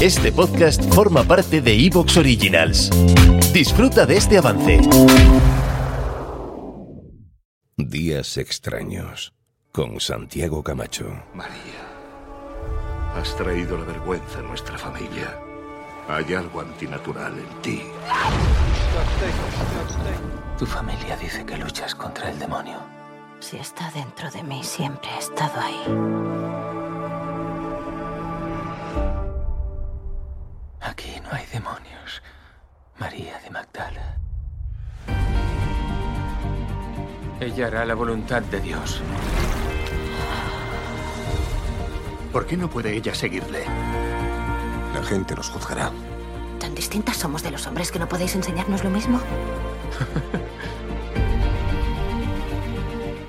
Este podcast forma parte de Evox Originals. Disfruta de este avance. Días extraños con Santiago Camacho. María, has traído la vergüenza a nuestra familia. Hay algo antinatural en ti. Tu familia dice que luchas contra el demonio. Si está dentro de mí, siempre ha estado ahí. María de Magdala. Ella hará la voluntad de Dios. ¿Por qué no puede ella seguirle? La gente nos juzgará. ¿Tan distintas somos de los hombres que no podéis enseñarnos lo mismo?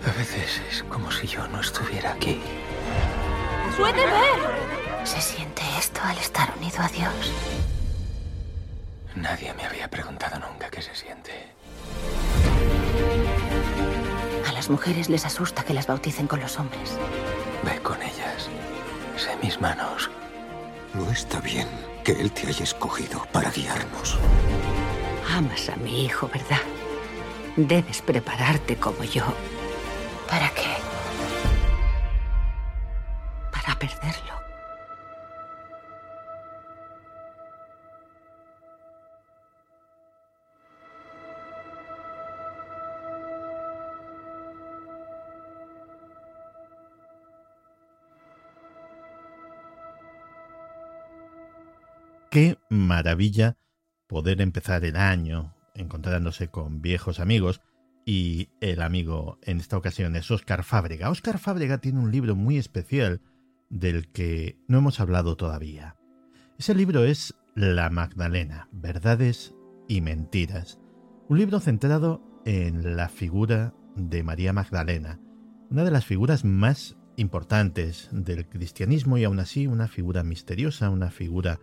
A veces es como si yo no estuviera aquí. ¡Puede ver! ¿Se siente esto al estar unido a Dios? Nadie me había preguntado nunca qué se siente. A las mujeres les asusta que las bauticen con los hombres. Ve con ellas. Sé mis manos. No está bien que él te haya escogido para guiarnos. Amas a mi hijo, ¿verdad? Debes prepararte como yo. ¿Para qué? Para perderlo. Qué maravilla poder empezar el año encontrándose con viejos amigos y el amigo en esta ocasión es Óscar Fábrega. Óscar Fábrega tiene un libro muy especial del que no hemos hablado todavía. Ese libro es La Magdalena, Verdades y Mentiras. Un libro centrado en la figura de María Magdalena, una de las figuras más importantes del cristianismo y aún así una figura misteriosa, una figura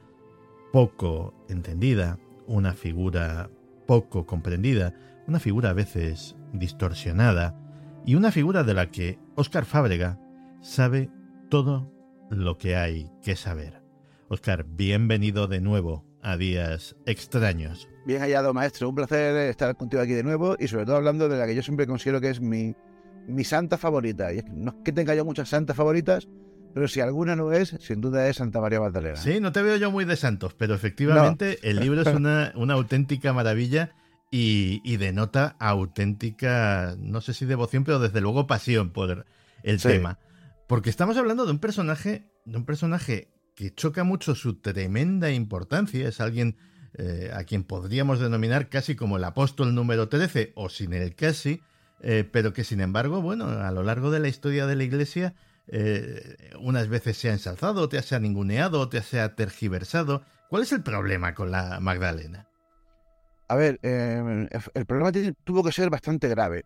poco entendida, una figura poco comprendida, una figura a veces distorsionada y una figura de la que Óscar Fábrega sabe todo lo que hay que saber. Óscar, bienvenido de nuevo a Días Extraños. Bien hallado, maestro. Un placer estar contigo aquí de nuevo y sobre todo hablando de la que yo siempre considero que es mi, mi santa favorita. Y es que no es que tenga yo muchas santas favoritas, pero si alguna no es, sin duda es Santa María Magdalena. Sí, no te veo yo muy de santos, pero efectivamente el libro es una, una auténtica maravilla y, y, denota auténtica, no sé si devoción, pero desde luego pasión por el Sí. tema. Porque estamos hablando de un personaje, de un personaje que choca mucho su tremenda importancia, es alguien eh, a quien podríamos denominar casi como el apóstol número 13, o sin el casi, eh, pero que sin embargo, bueno, a lo largo de la historia de la Iglesia, eh, unas veces se ha ensalzado, otras se ha ninguneado, otras se ha tergiversado. ¿Cuál es el problema con la Magdalena? A ver, eh, el problema tuvo que ser bastante grave.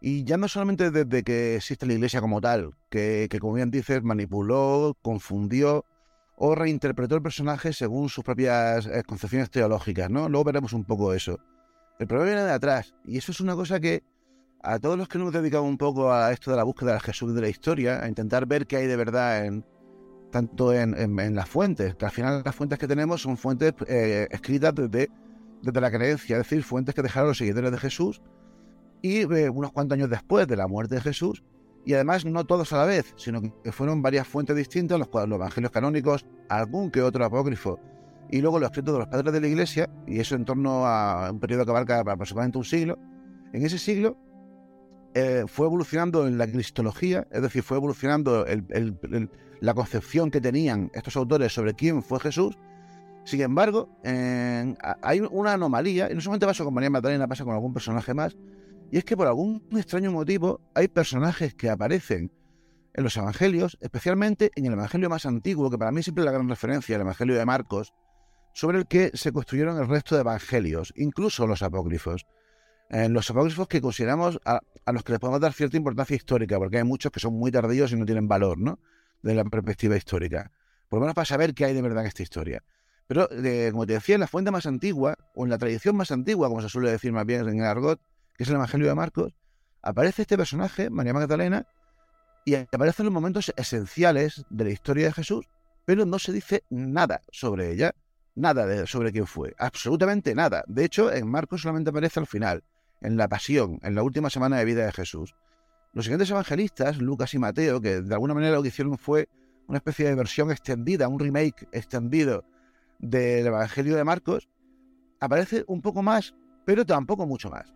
Y ya no solamente desde que existe la iglesia como tal, que, que como bien dices, manipuló, confundió o reinterpretó el personaje según sus propias eh, concepciones teológicas, ¿no? Luego veremos un poco eso. El problema viene de atrás, y eso es una cosa que a todos los que nos dedicado un poco a esto de la búsqueda del Jesús de la historia, a intentar ver qué hay de verdad en tanto en las fuentes, que al final las fuentes que tenemos son fuentes eh, escritas desde, desde la creencia, es decir, fuentes que dejaron los seguidores de Jesús y eh, unos cuantos años después de la muerte de Jesús, y además no todos a la vez, sino que fueron varias fuentes distintas, los, cuales- los evangelios canónicos, algún que otro apócrifo, y luego los escritos de los padres de la iglesia, y eso en torno a un periodo que abarca aproximadamente un siglo. En ese siglo eh, fue evolucionando en la cristología, es decir, fue evolucionando la concepción que tenían estos autores sobre quién fue Jesús. Sin embargo, hay una anomalía, y no solamente pasa con María Magdalena, pasa con algún personaje más, y es que por algún extraño motivo hay personajes que aparecen en los evangelios, especialmente en el evangelio más antiguo, que para mí siempre es la gran referencia, el evangelio de Marcos, sobre el que se construyeron el resto de evangelios, incluso los apócrifos. En los apócrifos que consideramos a, los que les podemos dar cierta importancia histórica, porque hay muchos que son muy tardíos y no tienen valor, ¿no? De la perspectiva histórica. Por lo menos para saber qué hay de verdad en esta historia. Pero, eh, como te decía, en la fuente más antigua, o en la tradición más antigua, como se suele decir más bien en el argot, que es el Evangelio de Marcos, aparece este personaje, María Magdalena, y aparece en los momentos esenciales de la historia de Jesús, pero no se dice nada sobre ella, nada de, sobre quién fue, absolutamente nada. De hecho, en Marcos solamente aparece al final, en la pasión, en la última semana de vida de Jesús. Los siguientes evangelistas, Lucas y Mateo, que de alguna manera lo que hicieron fue una especie de versión extendida, un remake extendido del Evangelio de Marcos, aparece un poco más, pero tampoco mucho más.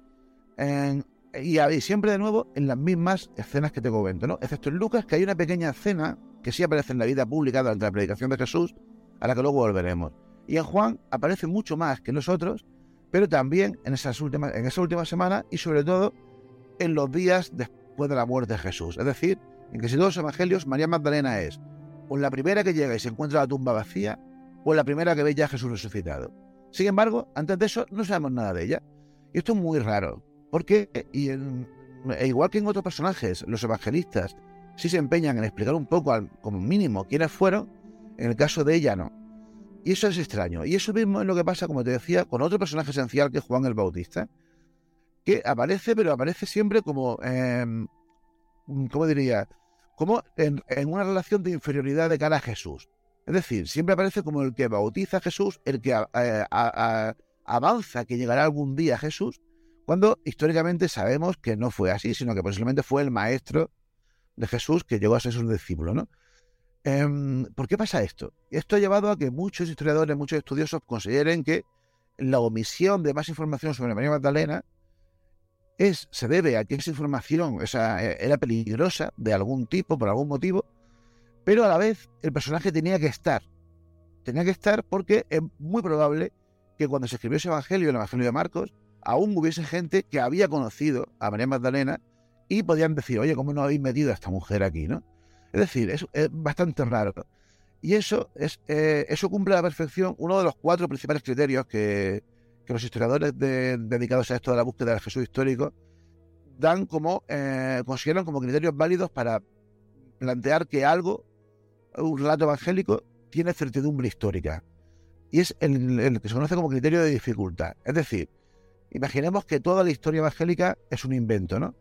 y, siempre de nuevo en las mismas escenas que te comento, ¿no? Excepto en Lucas, que hay una pequeña escena que sí aparece en la vida pública durante la predicación de Jesús, a la que luego volveremos. Y en Juan aparece mucho más que nosotros, pero también en, esas últimas, en esa última semana y sobre todo en los días después de la muerte de Jesús. Es decir, en que si todos los evangelios, María Magdalena es o la primera que llega y se encuentra la tumba vacía, o la primera que ve ya a Jesús resucitado. Sin embargo, antes de eso no sabemos nada de ella. Y esto es muy raro, porque e igual que en otros personajes, los evangelistas sí se empeñan en explicar un poco, como mínimo, quiénes fueron, en el caso de ella no. Y eso es extraño. Y eso mismo es lo que pasa, como te decía, con otro personaje esencial que es Juan el Bautista, que aparece, pero aparece siempre como, em, ¿cómo diría? Como en, una relación de inferioridad de cara a Jesús. Es decir, siempre aparece como el que bautiza a Jesús, el que avanza que llegará algún día a Jesús, cuando históricamente sabemos que no fue así, sino que posiblemente fue el maestro de Jesús que llegó a ser su discípulo, ¿no? Em, ¿Por qué pasa esto? Esto ha llevado a que muchos historiadores, muchos estudiosos consideren que la omisión de más información sobre María Magdalena es, se debe a que esa información e, era peligrosa de algún tipo, por algún motivo, pero a la vez el personaje tenía que estar. Tenía que estar porque es muy probable que cuando se escribió ese evangelio, el evangelio de Marcos, aún hubiese gente que había conocido a María Magdalena y podían decir, oye, ¿cómo no habéis metido a esta mujer aquí? ¿no? Es decir, es, bastante raro. Y eso, es, eh, eso cumple a la perfección uno de los cuatro principales criterios que, los historiadores dedicados a esto de la búsqueda del Jesús histórico dan como, eh, consideran como criterios válidos para plantear que algo, un relato evangélico, tiene certidumbre histórica. Y es el que se conoce como criterio de dificultad. Es decir, imaginemos que toda la historia evangélica es un invento, ¿no?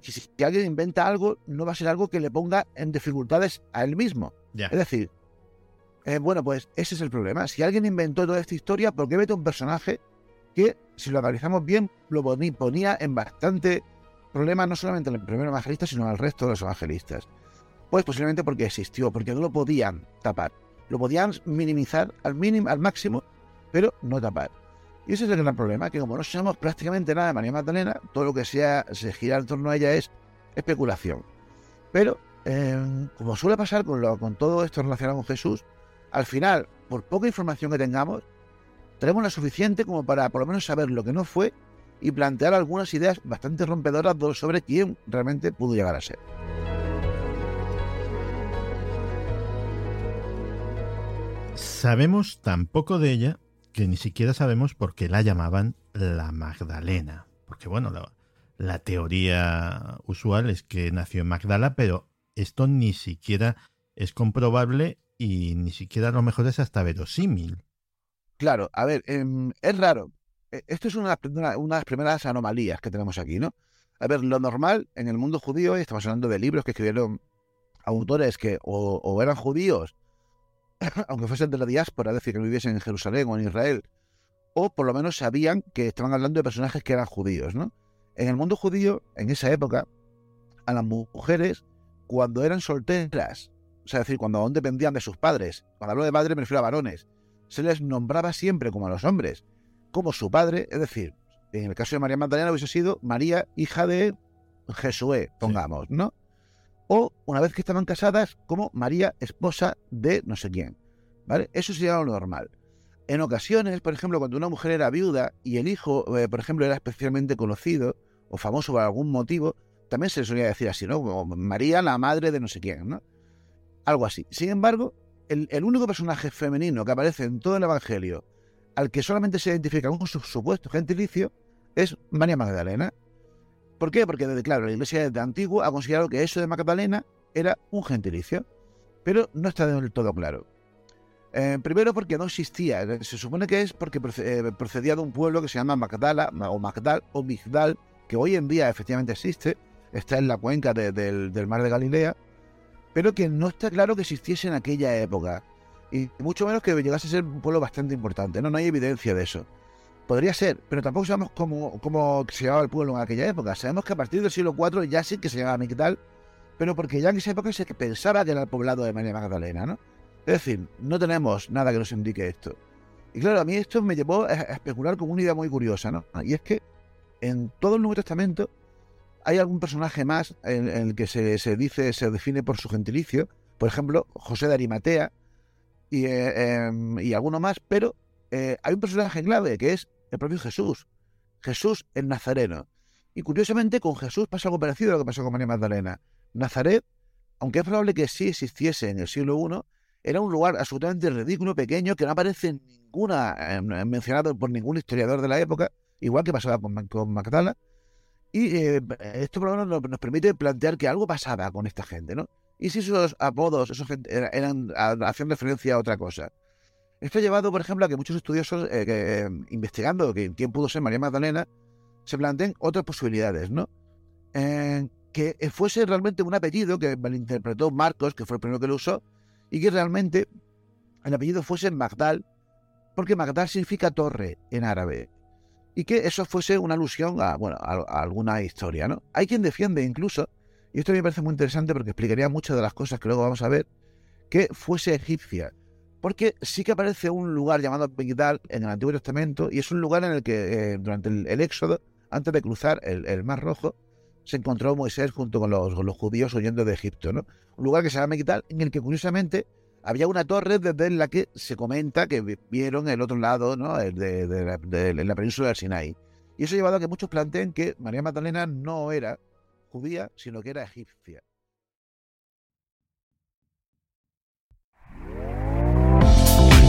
Si, alguien inventa algo, no va a ser algo que le ponga en dificultades a él mismo. Es decir, eh, bueno, pues ese es el problema. Si alguien inventó toda esta historia, ¿por qué mete un personaje que, si lo analizamos bien, lo ponía en bastante problema no solamente al primer evangelista, sino al resto de los evangelistas? Pues posiblemente porque existió, porque no lo podían tapar. Lo podían minimizar al mínimo, al máximo, pero no tapar. Y ese es el gran problema, que como no sabemos prácticamente nada de María Magdalena, todo lo que sea, se gira en torno a ella es especulación. Pero, eh, como suele pasar con, lo, con todo esto relacionado con Jesús, al final, por poca información que tengamos, tenemos la suficiente como para por lo menos saber lo que no fue y plantear algunas ideas bastante rompedoras sobre quién realmente pudo llegar a ser. Sabemos tan poco de ella que ni siquiera sabemos por qué la llamaban la Magdalena. Porque bueno, la, teoría usual es que nació en Magdala, pero esto ni siquiera es comprobable y ni siquiera a lo mejor es hasta verosímil. Claro, a ver, em, es raro. E, esto es una, una, de las primeras anomalías que tenemos aquí, ¿no? A ver, lo normal en el mundo judío, y estamos hablando de libros que escribieron autores que o eran judíos aunque fuesen de la diáspora, es decir, que viviesen en Jerusalén o en Israel, o por lo menos sabían que estaban hablando de personajes que eran judíos, ¿no? En el mundo judío, en esa época, a las mujeres, cuando eran solteras, o sea, es decir, cuando aún dependían de sus padres, cuando hablo de padre me refiero a varones, se les nombraba siempre como a los hombres, como su padre, es decir, en el caso de María Magdalena hubiese sido María, hija de Jesué, pongamos, ¿no? O una vez que estaban casadas como María, esposa de no sé quién. ¿Vale? Eso sería lo normal. En ocasiones, por ejemplo, cuando una mujer era viuda y el hijo, eh, por ejemplo, era especialmente conocido o famoso por algún motivo, también se le solía decir así, ¿no? Como María, la madre de no sé quién, ¿no? Algo así. Sin embargo, el, el único personaje femenino que aparece en todo el Evangelio al que solamente se identifica con su supuesto gentilicio es María Magdalena. ¿Por qué? Porque, claro, la iglesia desde antiguo ha considerado que eso de Magdalena era un gentilicio, pero no está del todo claro. Eh, primero porque no existía, se supone que es porque eh, procedía de un pueblo que se llama Magdala, o Magdal, o Migdal, que hoy en día efectivamente existe, está en la cuenca del, del mar de Galilea, pero que no está claro que existiese en aquella época y mucho menos que llegase a ser un pueblo bastante importante. No, no hay evidencia de eso. Podría ser, pero tampoco sabemos cómo, se llamaba el pueblo en aquella época. Sabemos que a partir del siglo IV ya sí que se llamaba Mictal, pero porque ya en esa época se pensaba que era el poblado de María Magdalena, ¿no? Es decir, no tenemos nada que nos indique esto. Y claro, a mí esto me llevó a especular con una idea muy curiosa, ¿no? Y es que en todo el Nuevo Testamento hay algún personaje más en, el que se, se, dice, se define por su gentilicio. Por ejemplo, José de Arimatea, eh, em, y, alguno más, pero eh, hay un personaje clave que es el propio Jesús. Jesús el Nazareno. Y curiosamente con Jesús pasa algo parecido a lo que pasó con María Magdalena. Nazaret, aunque es probable que sí existiese en el siglo I, era un lugar absolutamente ridículo, pequeño, que no aparece ninguna, mencionado por ningún historiador de la época, igual que pasaba con, con. Y eh, esto por lo menos nos permite plantear que algo pasaba con esta gente, ¿no? y si esos apodos esos eran, hacían referencia a otra cosa. Esto ha llevado, por ejemplo, a que muchos estudiosos, eh, que, investigando quién pudo ser María Magdalena, se planteen otras posibilidades, ¿no? que fuese realmente un apellido que malinterpretó Marcos, que fue el primero que lo usó, y que realmente el apellido fuese Magdal, porque Magdal significa torre en árabe, y que eso fuese una alusión a, bueno, alguna historia, ¿no? Hay quien defiende incluso y esto me parece muy interesante porque explicaría muchas de las cosas que luego vamos a ver, que fuese egipcia. Porque sí que aparece un lugar llamado Migdal en el Antiguo Testamento y es un lugar en el que eh, durante el, Éxodo, antes de cruzar el, Mar Rojo, se encontró Moisés junto con los, judíos huyendo de Egipto. ¿no? Un lugar que se llama Migdal en el que curiosamente había una torre desde la que se comenta que vieron el otro lado ¿no? de, de la península del Sinai. Y eso ha llevado a que muchos planteen que María Magdalena no era judía, sino que era egipcia.